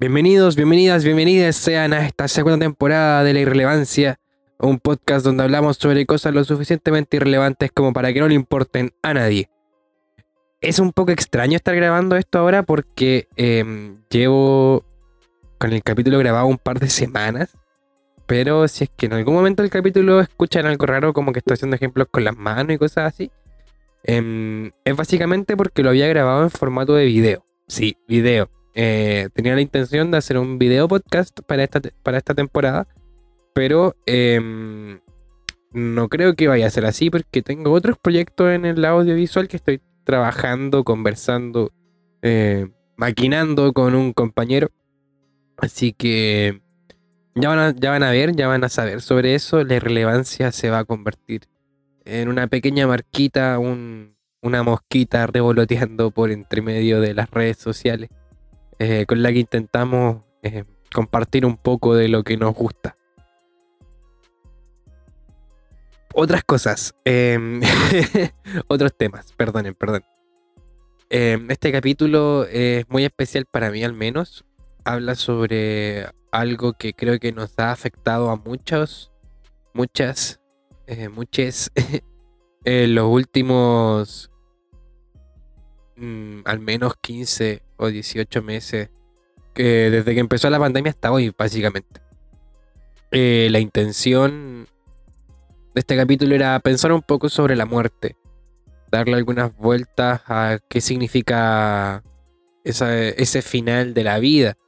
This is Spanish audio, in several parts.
Bienvenidos, bienvenidas, bienvenidas sean a esta segunda temporada de La Irrelevancia, un podcast donde hablamos sobre cosas lo suficientemente irrelevantes como para que no le importen a nadie. Es un poco extraño estar grabando esto ahora porque em, llevo con el capítulo grabado un par de semanas, pero si es que en algún momento del capítulo escuchan algo raro como que estoy haciendo ejemplos con las manos y cosas así, em, es básicamente porque lo había grabado en formato de video. Sí, video eh, tenía la intención de hacer un video podcast para esta, para esta temporada, pero em, no creo que vaya a ser así porque tengo otros proyectos en el audiovisual que estoy trabajando, conversando, eh, maquinando con un compañero. Así que ya van, a, ya van a ver, ya van a saber sobre eso. La irrelevancia se va a convertir en una pequeña marquita, una mosquita revoloteando por entre medio de las redes sociales. Eh, con la que intentamos eh, compartir un poco de lo que nos gusta. Otras cosas, em, otros temas, perdonen, perdón. Em, este capítulo es muy especial para mí al menos. Habla sobre algo que creo que nos ha afectado a muchos, muchas, eh, muchas en los últimos mm, al menos 15 o 18 meses, que desde que empezó la pandemia hasta hoy, básicamente. Eh, la intención de este capítulo era pensar un poco sobre la muerte, darle algunas vueltas a qué significa ese final de la vida,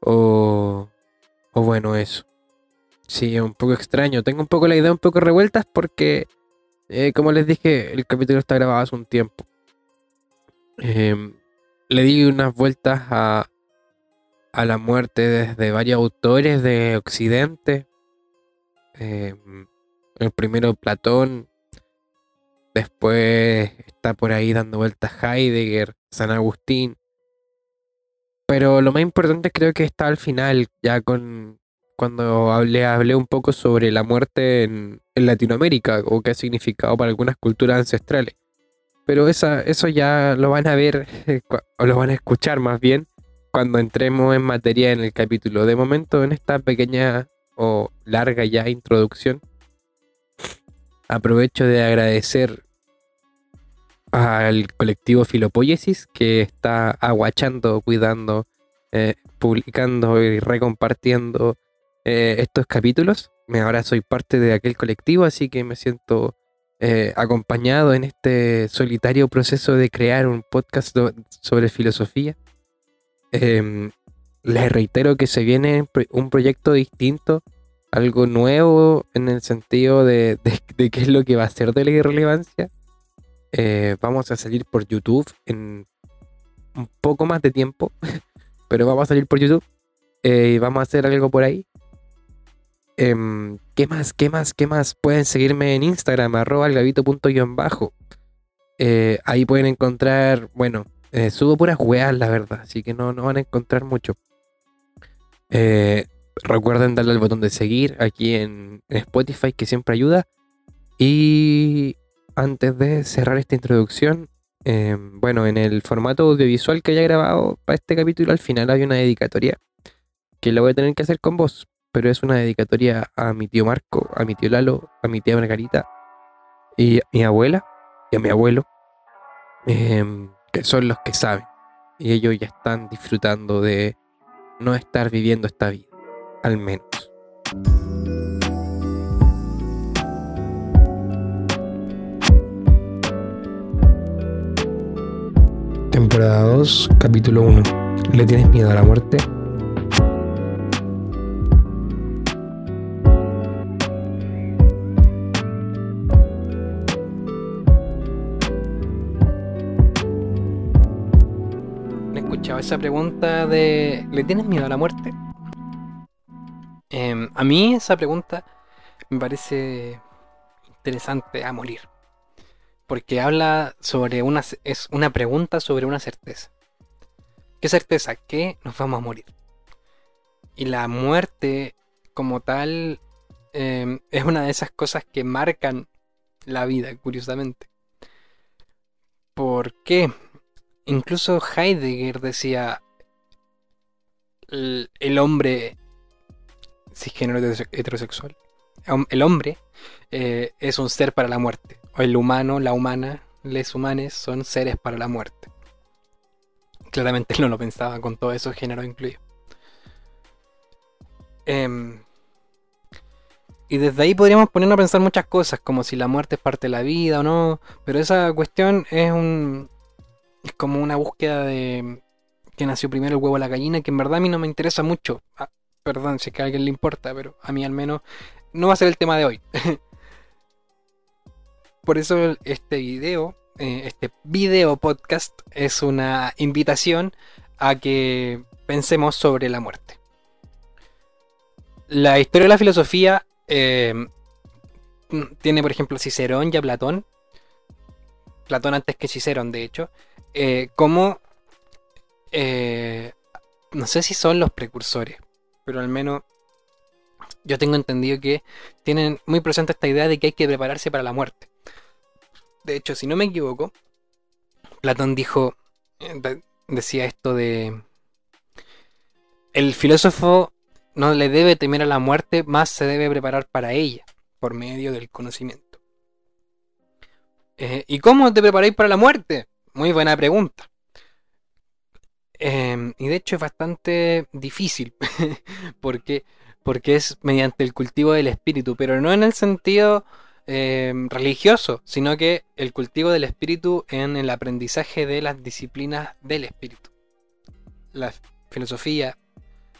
o, o bueno, eso. Sí, es un poco extraño. Tengo un poco la idea un poco revueltas porque, eh, como les dije, el capítulo está grabado hace un tiempo. Eh, le di unas vueltas a, a la muerte desde varios autores de Occidente. Em, el primero Platón. Después está por ahí dando vueltas Heidegger, San Agustín. Pero lo más importante creo que está al final, ya con cuando hablé, hablé un poco sobre la muerte en, en Latinoamérica o qué ha significado para algunas culturas ancestrales. Pero esa, eso ya lo van a ver, o lo van a escuchar más bien, cuando entremos en materia en el capítulo. De momento, en esta pequeña o larga ya introducción, aprovecho de agradecer al colectivo Filopoiesis que está aguachando, cuidando, eh, publicando y recompartiendo eh, estos capítulos. Ahora soy parte de aquel colectivo, así que me siento eh, acompañado en este solitario proceso de crear un podcast sobre filosofía. Em, les reitero que se viene un proyecto distinto, algo nuevo en el sentido de, qué es lo que va a ser de la irrelevancia. Eh, vamos a salir por YouTube en un poco más de tiempo, pero vamos a salir por YouTube eh, y vamos a hacer algo por ahí. Em, ¿Qué más? ¿Qué más? ¿Qué más? Pueden seguirme en Instagram, arroba bajo. Eh, ahí pueden encontrar, bueno, eh, subo puras weas, la verdad, así que no, no van a encontrar mucho. Eh, recuerden darle al botón de seguir aquí en, Spotify, que siempre ayuda. Y antes de cerrar esta introducción, em, bueno, en el formato audiovisual que haya grabado para este capítulo, al final hay una dedicatoria que lo voy a tener que hacer con vos pero es una dedicatoria a mi tío Marco, a mi tío Lalo, a mi tía Margarita y a mi abuela y a mi abuelo, em, que son los que saben. Y ellos ya están disfrutando de no estar viviendo esta vida, al menos. Temporada 2, capítulo 1. ¿Le tienes miedo a la muerte? Esa pregunta de ¿le tienes miedo a la muerte? Em, a mí esa pregunta me parece interesante a morir. Porque habla sobre una es una pregunta sobre una certeza. ¿Qué certeza? Que nos vamos a morir. Y la muerte como tal em, es una de esas cosas que marcan la vida, curiosamente. ¿Por qué? Incluso Heidegger decía, el, hombre cisgénero heterosexual, el hombre eh, es un ser para la muerte. O el humano, la humana, les humanes son seres para la muerte. Claramente no lo pensaba con todo eso género incluido. Em, y desde ahí podríamos ponernos a pensar muchas cosas, como si la muerte es parte de la vida o no. Pero esa cuestión es un. Es como una búsqueda de. que nació primero el huevo o la gallina, que en verdad a mí no me interesa mucho. Ah, perdón, si que a alguien le importa, pero a mí al menos no va a ser el tema de hoy. Por eso este video, eh, este video podcast, es una invitación a que pensemos sobre la muerte. La historia de la filosofía eh, tiene, por ejemplo, Cicerón y a Platón. Platón antes que Cicerón, de hecho. Eh, como... Eh, no sé si son los precursores, pero al menos yo tengo entendido que tienen muy presente esta idea de que hay que prepararse para la muerte. De hecho, si no me equivoco, Platón dijo, decía esto de... El filósofo no le debe temer a la muerte, más se debe preparar para ella, por medio del conocimiento. Eh, ¿Y cómo te preparáis para la muerte? Muy buena pregunta. Em, y de hecho es bastante difícil, porque, porque es mediante el cultivo del espíritu, pero no en el sentido em, religioso, sino que el cultivo del espíritu en el aprendizaje de las disciplinas del espíritu. La filosofía,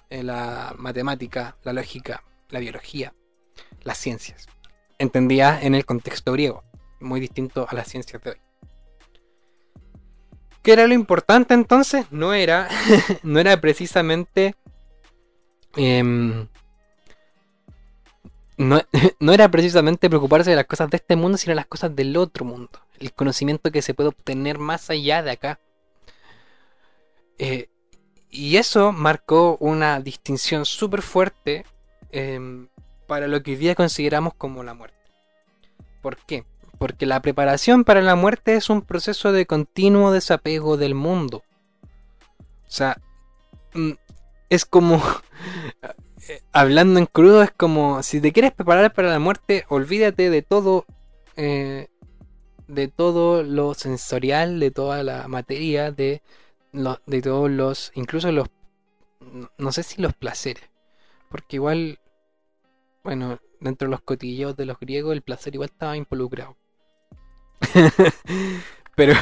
la matemática, la lógica, la biología, las ciencias. Entendía en el contexto griego, muy distinto a las ciencias de hoy. ¿Qué era lo importante entonces? No era, no era precisamente... Em, no, no, era precisamente preocuparse de las cosas de este mundo, sino las cosas del otro mundo. El conocimiento que se puede obtener más allá de acá. Eh, y eso marcó una distinción súper fuerte em, para lo que hoy día consideramos como la muerte. ¿Por qué? Porque la preparación para la muerte es un proceso de continuo desapego del mundo. O sea, mm, es como, hablando en crudo, es como, si te quieres preparar para la muerte, olvídate de todo, eh, de todo lo sensorial, de toda la materia, de de todos los, incluso los, no sé si los placeres, porque igual, bueno, dentro de los cotilleos de los griegos el placer igual estaba involucrado. pero,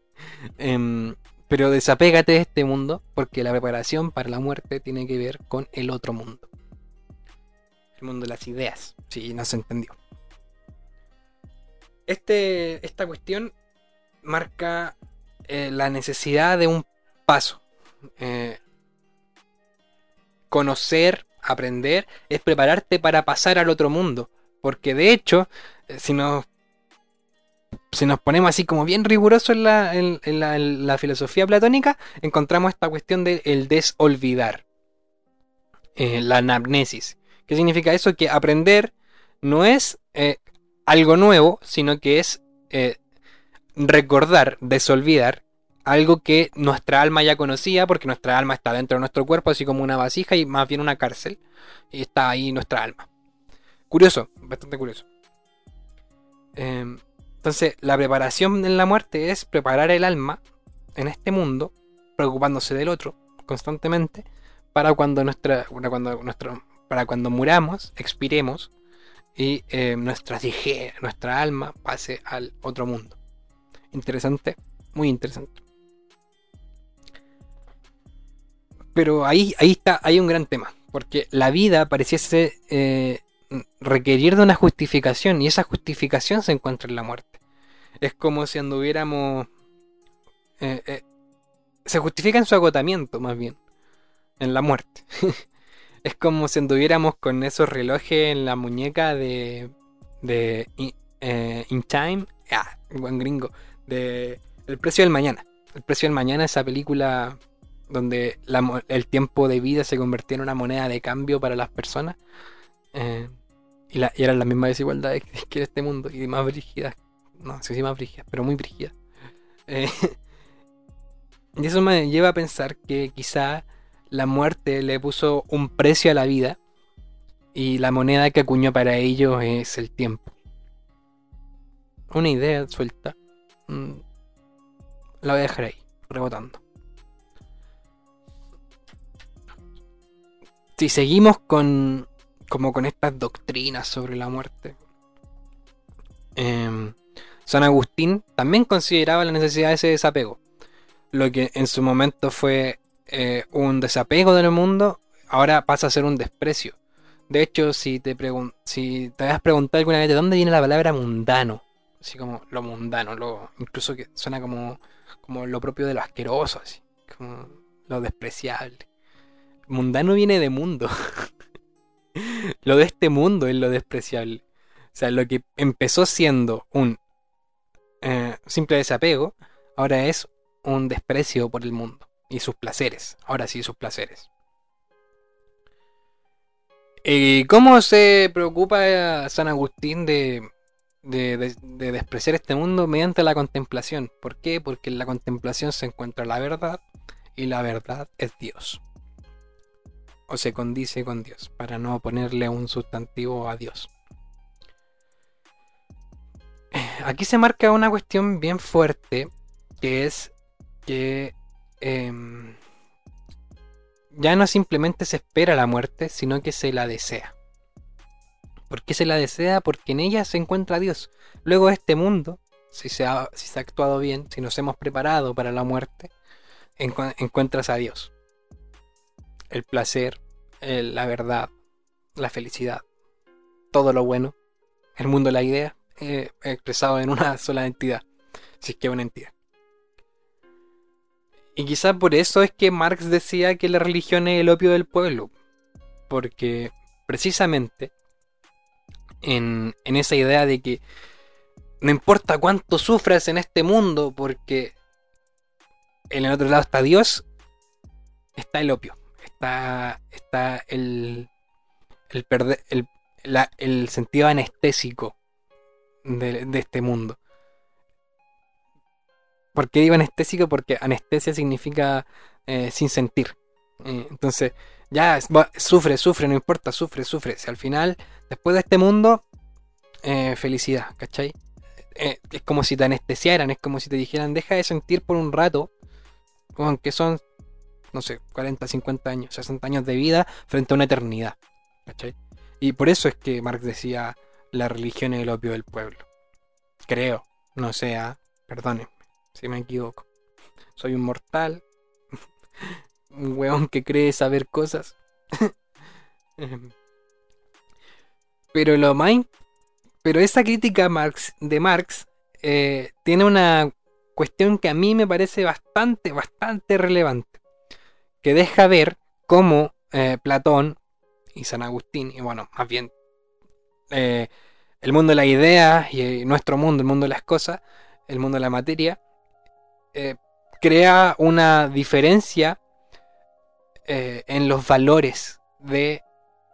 em, pero desapégate de este mundo, porque la preparación para la muerte tiene que ver con el otro mundo. El mundo de las ideas, si no se entendió. Este, esta cuestión marca eh, la necesidad de un paso. Eh, conocer, aprender, es prepararte para pasar al otro mundo. Porque de hecho, eh, si nos, si nos ponemos así como bien rigurosos en la, filosofía platónica, encontramos esta cuestión del el desolvidar. Eh, la anamnesis. ¿Qué significa eso? Que aprender no es algo nuevo, sino que es recordar, desolvidar, algo que nuestra alma ya conocía, porque nuestra alma está dentro de nuestro cuerpo, así como una vasija y más bien una cárcel, y está ahí nuestra alma. Curioso, bastante curioso. Em, entonces, la preparación en la muerte es preparar el alma en este mundo, preocupándose del otro constantemente, para cuando nuestra, cuando nuestro, para cuando muramos, expiremos y eh, nuestra, nuestra alma pase al otro mundo. Interesante, muy interesante. Pero ahí, ahí está, hay un gran tema. Porque la vida pareciese eh, requerir de una justificación. Y esa justificación se encuentra en la muerte. Es como si anduviéramos. Eh, eh, se justifica en su agotamiento, más bien. En la muerte. es como si anduviéramos con esos relojes en la muñeca de. de. In Time. Ah, buen gringo. De. El precio del mañana. El precio del mañana, esa película donde el tiempo de vida se convertía en una moneda de cambio para las personas. Eh, y, la, y, eran las mismas desigualdades que, este mundo, y más brígidas. No sé si más brígidas, pero muy brígidas. Eh, y eso me lleva a pensar que quizá la muerte le puso un precio a la vida y la moneda que acuñó para ellos es el tiempo. Una idea suelta. Mm, la voy a dejar ahí, rebotando. Si seguimos con como con estas doctrinas sobre la muerte. Em, San Agustín también consideraba la necesidad de ese desapego. Lo que en su momento fue eh, un desapego del mundo, ahora pasa a ser un desprecio. De hecho, si te, si te preguntado alguna vez de dónde viene la palabra mundano, así como lo mundano, lo, incluso que suena como, como lo propio de lo asqueroso, así, como lo despreciable. Mundano viene de mundo. lo de este mundo es lo despreciable. O sea, lo que empezó siendo un eh, simple desapego, ahora es un desprecio por el mundo y sus placeres. Ahora sí, sus placeres. ¿Y cómo se preocupa San Agustín de, de, despreciar este mundo mediante la contemplación? ¿Por qué? Porque en la contemplación se encuentra la verdad y la verdad es Dios o se condice con Dios, para no ponerle un sustantivo a Dios. Aquí se marca una cuestión bien fuerte, que es que em, ya no simplemente se espera la muerte, sino que se la desea. ¿Por qué se la desea? Porque en ella se encuentra Dios. Luego este mundo, si se ha, si se ha actuado bien, si nos hemos preparado para la muerte, encuentras a Dios el placer, la verdad, la felicidad, todo lo bueno, el mundo, la idea, eh, expresado en una sola entidad, si es que una entidad. Y quizás por eso es que Marx decía que la religión es el opio del pueblo, porque precisamente en, en esa idea de que no importa cuánto sufras en este mundo, porque en el otro lado está Dios, está el opio está, está el, perder, el, sentido anestésico de, este mundo. ¿Por qué digo anestésico? Porque anestesia significa eh, sin sentir. Eh, entonces, ya sufre, sufre, no importa, sufre, sufre. Si al final, después de este mundo, eh, felicidad, ¿cachai? es como si te anestesiaran, es como si te dijeran, deja de sentir por un rato, aunque son no sé, 40, 50 años, 60 años de vida frente a una eternidad. ¿Cachai? Y por eso es que Marx decía, la religión es el opio del pueblo. Creo, no sea, ¿ah? perdónenme si me equivoco. Soy un mortal, un weón que cree saber cosas. pero lo más... Pero esa crítica de Marx eh, tiene una cuestión que a mí me parece bastante, bastante relevante que deja ver cómo eh, Platón y San Agustín, y bueno, más bien eh, el mundo de las ideas y nuestro mundo, el mundo de las cosas, el mundo de la materia, eh, crea una diferencia en los valores de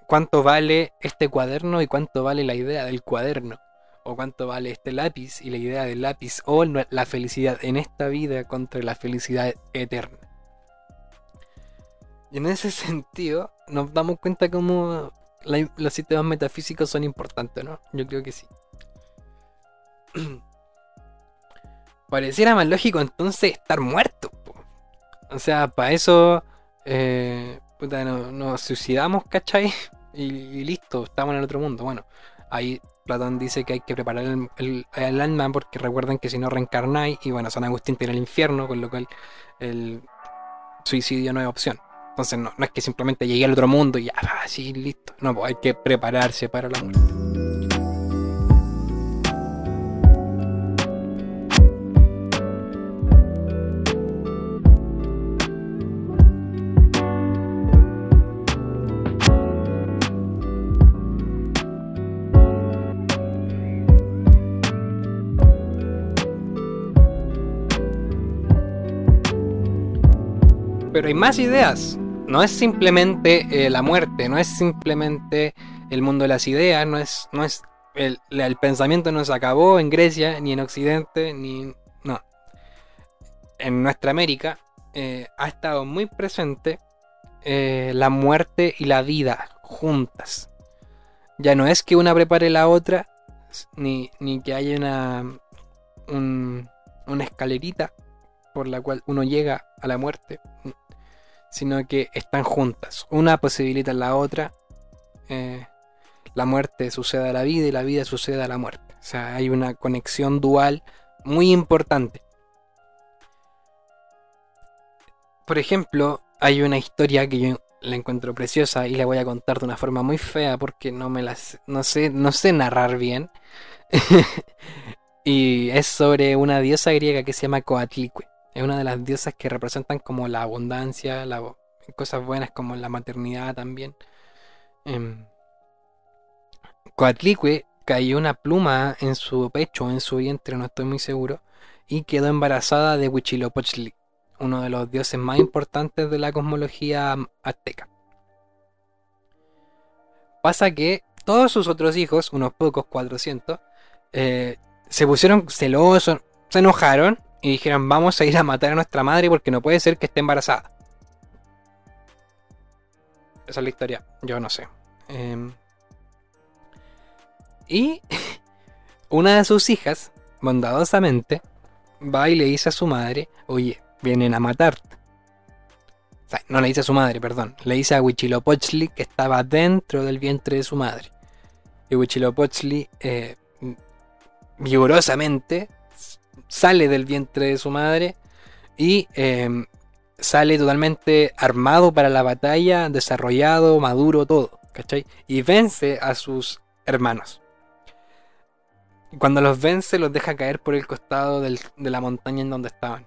cuánto vale este cuaderno y cuánto vale la idea del cuaderno, o cuánto vale este lápiz y la idea del lápiz, o la felicidad en esta vida contra la felicidad eterna. Y en ese sentido, nos damos cuenta los sistemas metafísicos son importantes, ¿no? Yo creo que sí. Pareciera más lógico entonces estar muerto. O sea, para eso eh, nos suicidamos, ¿cachai? Y, listo, estamos en el otro mundo. Bueno, ahí Platón dice que hay que preparar el, el, alma porque recuerden que si no reencarnáis, y bueno, San Agustín tiene el infierno, con lo cual el suicidio no es opción. Entonces no, no es que simplemente llegue al otro mundo y ya, así, listo. No, pues hay que prepararse para la muerte. Pero hay más ideas no es simplemente eh, la muerte, no es simplemente el mundo de las ideas, no es, no es el, pensamiento no se acabó en Grecia, ni en Occidente, ni... No. En nuestra América eh, ha estado muy presente eh, la muerte y la vida juntas. Ya no es que una prepare la otra, ni, ni que haya una, un- una escalerita por la cual uno llega a la muerte, sino que están juntas. Una posibilita la otra. eh, la muerte sucede a la vida y la vida sucede a la muerte. O sea, hay una conexión dual muy importante. Por ejemplo, hay una historia que yo la encuentro preciosa y la voy a contar de una forma muy fea porque no me la sé- no sé, no sé narrar bien. y es sobre una diosa griega que se llama Coatlicue. Es una de las diosas que representan como la abundancia, la, cosas buenas como la maternidad también. Em, Coatlicue cayó una pluma en su pecho, en su vientre, no estoy muy seguro, y quedó embarazada de Huitzilopochtli, uno de los dioses más importantes de la cosmología azteca. Pasa que todos sus otros hijos, unos pocos, 400, eh, se pusieron celosos, se enojaron y dijeron vamos a ir a matar a nuestra madre porque no puede ser que esté embarazada. Esa es la historia, yo no sé. Em, y una de sus hijas, bondadosamente, va y le dice a su madre, oye, vienen a matarte. No le dice a su madre, perdón. Le dice a Huitzilopochtli que estaba dentro del vientre de su madre. Y Huitzilopochtli, eh, vigorosamente, sale del vientre de su madre y eh, sale totalmente armado para la batalla, desarrollado, maduro, todo. ¿Cachai? Y vence a sus hermanos. Cuando los vence, los deja caer por el costado de la montaña en donde estaban.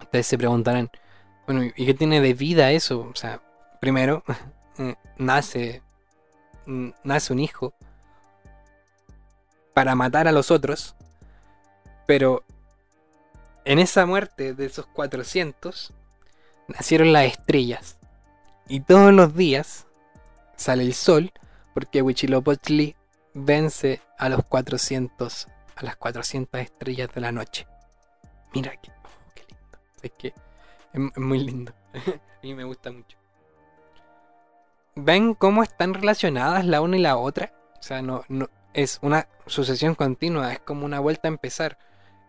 Ustedes se preguntarán, bueno, ¿y qué tiene de vida eso? O sea, primero, eh, nace, mm, nace un hijo para matar a los otros, pero en esa muerte de esos 400 nacieron las estrellas. Y todos los días sale el sol porque Huitzilopochtli vence a los 400, a las 400 estrellas de la noche. Mira que, oh, qué lindo. Es que es muy lindo. a mí me gusta mucho. ¿Ven cómo están relacionadas la una y la otra? O sea, no, no es una sucesión continua, es como una vuelta a empezar.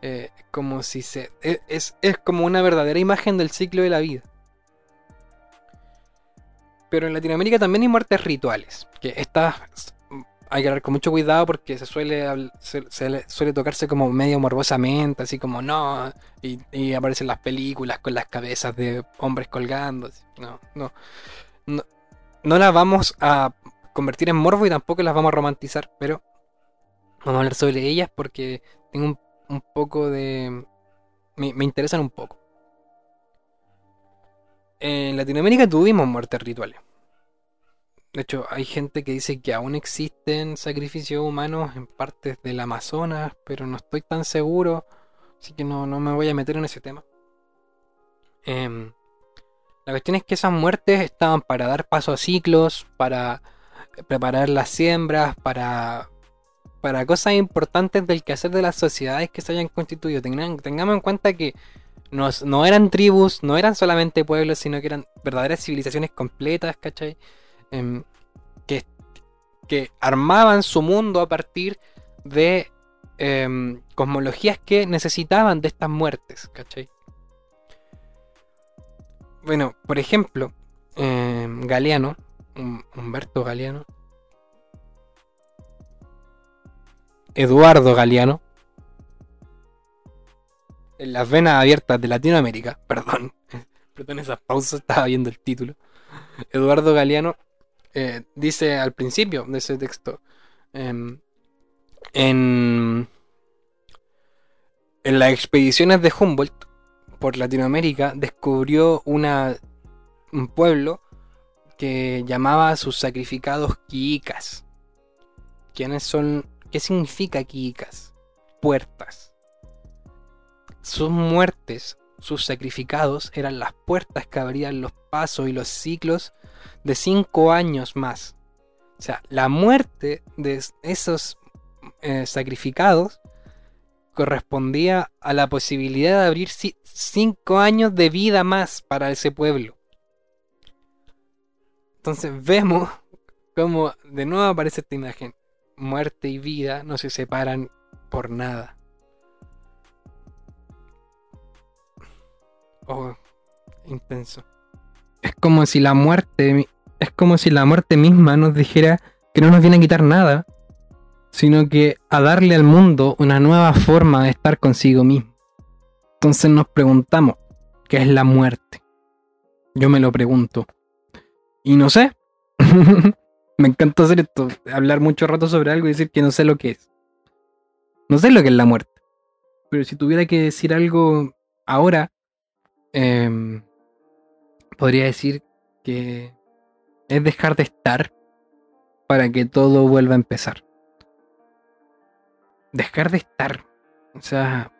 Eh, como si se. Es, es, es como una verdadera imagen del ciclo de la vida. Pero en Latinoamérica también hay muertes rituales. Que estas hay que hablar con mucho cuidado porque se suele, se, se le- suele tocarse como medio morbosamente, así como no, y, aparecen las películas con las cabezas de hombres colgando. No, no, no, no las vamos a convertir en morbo y tampoco las vamos a romantizar, pero vamos a hablar sobre ellas porque tengo un, un poco de... Me, interesan un poco. En Latinoamérica tuvimos muertes rituales. De hecho, hay gente que dice que aún existen sacrificios humanos en partes del Amazonas, pero no estoy tan seguro, así que no, no me voy a meter en ese tema. Em, la cuestión es que esas muertes estaban para dar paso a ciclos, para preparar las siembras, para, para cosas importantes del quehacer de las sociedades que se hayan constituido. Tengamos en cuenta que no, eran tribus, no eran solamente pueblos, sino que eran verdaderas civilizaciones completas, ¿cachai? Em, que, armaban su mundo a partir de em, cosmologías que necesitaban de estas muertes, ¿cachai? Bueno, por ejemplo, em, Galeano, Hum- Humberto Galeano, Eduardo Galeano, en las venas abiertas de Latinoamérica, perdón, perdón esas pausas, estaba viendo el título. Eduardo Galeano eh, dice al principio de ese texto, em, en, en las expediciones de Humboldt por Latinoamérica descubrió una, un pueblo que llamaba a sus sacrificados quiicas. ¿Quiénes son? ¿Qué significa quiicas? Puertas. Sus muertes, sus sacrificados eran las puertas que abrían los pasos y los ciclos de cinco años más. O sea, la muerte de esos eh, sacrificados correspondía a la posibilidad de abrir ci- cinco años de vida más para ese pueblo. Entonces vemos cómo de nuevo aparece esta imagen. Muerte y vida no se separan por nada. Oh, intenso. Es como si la muerte, es como si la muerte misma nos dijera que no nos viene a quitar nada, sino que a darle al mundo una nueva forma de estar consigo mismo. Entonces nos preguntamos, ¿qué es la muerte? Yo me lo pregunto. Y no sé. me encanta hacer esto, hablar mucho rato sobre algo y decir que no sé lo que es. No sé lo que es la muerte. Pero si tuviera que decir algo ahora, Em, podría decir que es dejar de estar para que todo vuelva a empezar. Dejar de estar. O sea...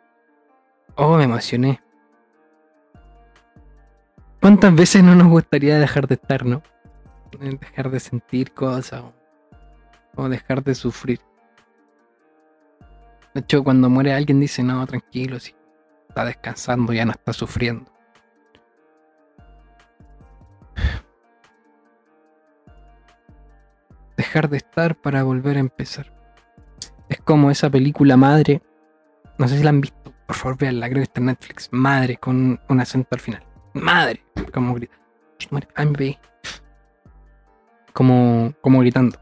Oh, me emocioné. ¿Cuántas veces no nos gustaría dejar de estar, no? Dejar de sentir cosas o dejar de sufrir. De hecho, cuando muere alguien dice, no, tranquilo, si está descansando, ya no está sufriendo. dejar de estar para volver a empezar. Es como esa película Madre. No sé si la han visto. Por favor, veanla. Creo que está en Netflix. Madre, con un acento al final. Madre. Como grita. Como, como gritando.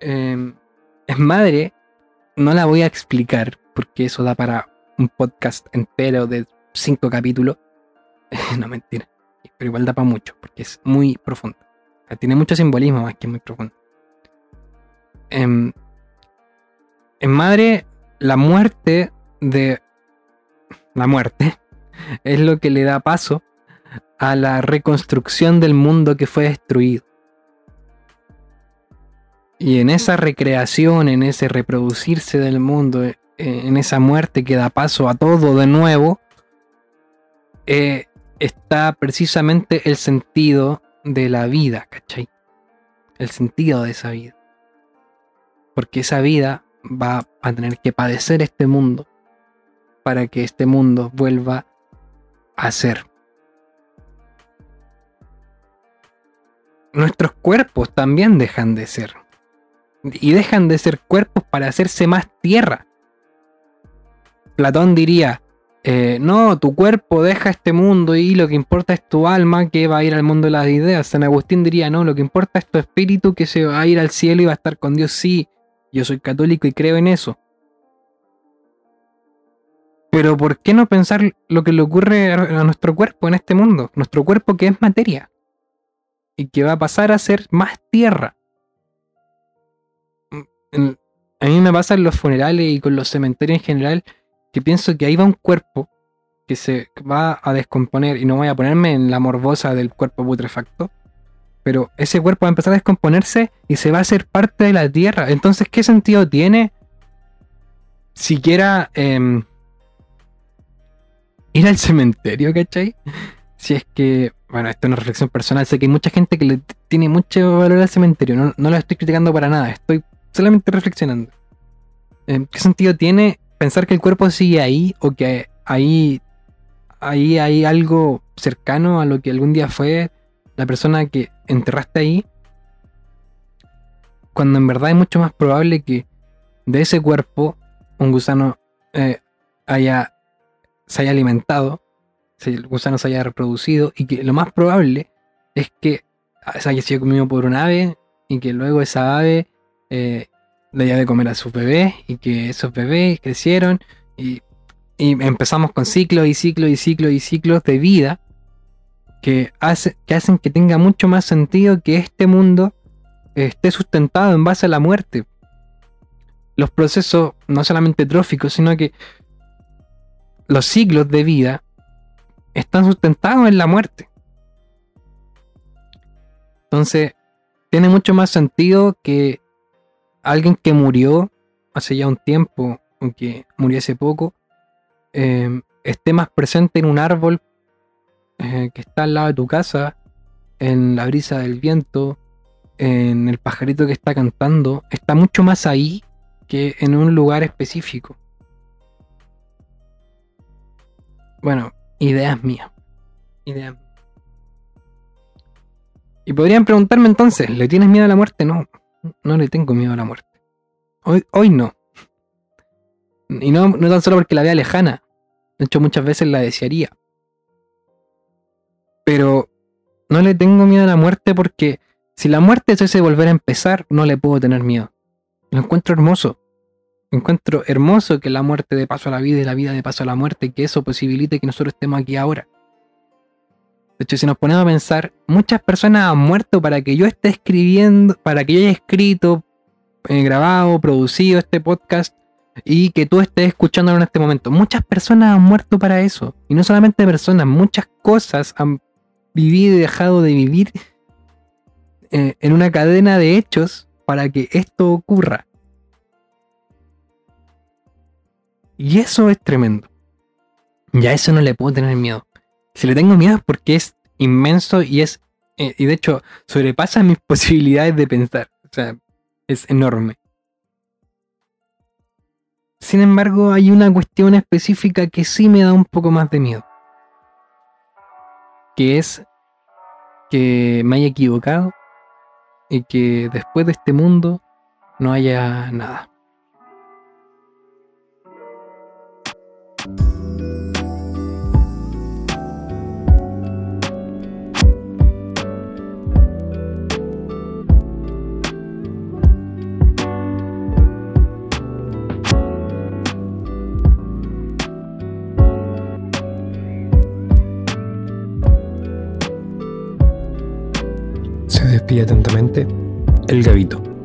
Em, es madre. No la voy a explicar porque eso da para un podcast entero de cinco capítulos. no, mentira. Pero igual da para mucho porque es muy profundo. Tiene mucho simbolismo más que muy profundo. En, en Madre, la muerte de. La muerte es lo que le da paso a la reconstrucción del mundo que fue destruido. Y en esa recreación, en ese reproducirse del mundo, eh, en esa muerte que da paso a todo de nuevo, eh, está precisamente el sentido de la vida, ¿cachai? El sentido de esa vida. Porque esa vida va a tener que padecer este mundo para que este mundo vuelva a ser. Nuestros cuerpos también dejan de ser. Y dejan de ser cuerpos para hacerse más tierra. Platón diría, eh, no, tu cuerpo deja este mundo y lo que importa es tu alma que va a ir al mundo de las ideas. San Agustín diría, no, lo que importa es tu espíritu que se va a ir al cielo y va a estar con Dios. Sí, yo soy católico y creo en eso. Pero ¿por qué no pensar lo que le ocurre a nuestro cuerpo en este mundo? Nuestro cuerpo que es materia y que va a pasar a ser más tierra. Mm, a mí me pasa en los funerales y con los cementerios en general que pienso que ahí va un cuerpo que se va a descomponer y no voy a ponerme en la morbosa del cuerpo putrefacto, pero ese cuerpo va a empezar a descomponerse y se va a hacer parte de la tierra. Entonces, ¿qué sentido tiene siquiera em, ir al cementerio, ¿cachai? Si es que, bueno, esto es una reflexión personal, sé que hay mucha gente que le tiene mucho valor al cementerio, no, no lo estoy criticando para nada, estoy solamente reflexionando. Em, ¿Qué sentido tiene pensar que el cuerpo sigue ahí o que ahí, ahí hay algo cercano a lo que algún día fue la persona que enterraste ahí, cuando en verdad es mucho más probable que de ese cuerpo un gusano eh, haya, se haya alimentado, el gusano se haya reproducido y que lo más probable es que se haya sido comido por un ave y que luego esa ave eh, le dio de comer a sus bebés y que esos bebés crecieron y, empezamos con ciclos y ciclos y ciclos y ciclos de vida que hacen que tenga mucho más sentido que este mundo esté sustentado en base a la muerte. Los procesos no solamente tróficos, sino que los ciclos de vida están sustentados en la muerte. Entonces, tiene mucho más sentido que alguien que murió hace ya un tiempo, aunque murió hace poco, em, esté más presente en un árbol eh, que está al lado de tu casa, en la brisa del viento, en el pajarito que está cantando, está mucho más ahí que en un lugar específico. Bueno, ideas mías. Ideas. Y podrían preguntarme entonces, ¿le tienes miedo a la muerte? No, no le tengo miedo a la muerte. Hoy, hoy no. Y no, no tan solo porque la vea lejana. De hecho, muchas veces la desearía. Pero no le tengo miedo a la muerte porque si la muerte es ese volver a empezar, no le puedo tener miedo. Lo encuentro hermoso. Encuentro hermoso que la muerte de paso a la vida y la vida de paso a la muerte, que eso posibilite que nosotros estemos aquí ahora. De hecho, si nos ponemos a pensar, muchas personas han muerto para que yo esté escribiendo, para que yo haya escrito, eh, grabado, producido este podcast y que tú estés escuchándolo en este momento. Muchas personas han muerto para eso. Y no solamente personas, muchas cosas han vivido y dejado de vivir eh, en una cadena de hechos para que esto ocurra. Y eso es tremendo. Y a eso no le puedo tener miedo. Si le tengo miedo es porque es inmenso y es. Eh, y de hecho, sobrepasa mis posibilidades de pensar. O sea, es enorme. Sin embargo, hay una cuestión específica que sí me da un poco más de miedo. Que es que me haya equivocado y que después de este mundo no haya nada. Atentamente el Gavito.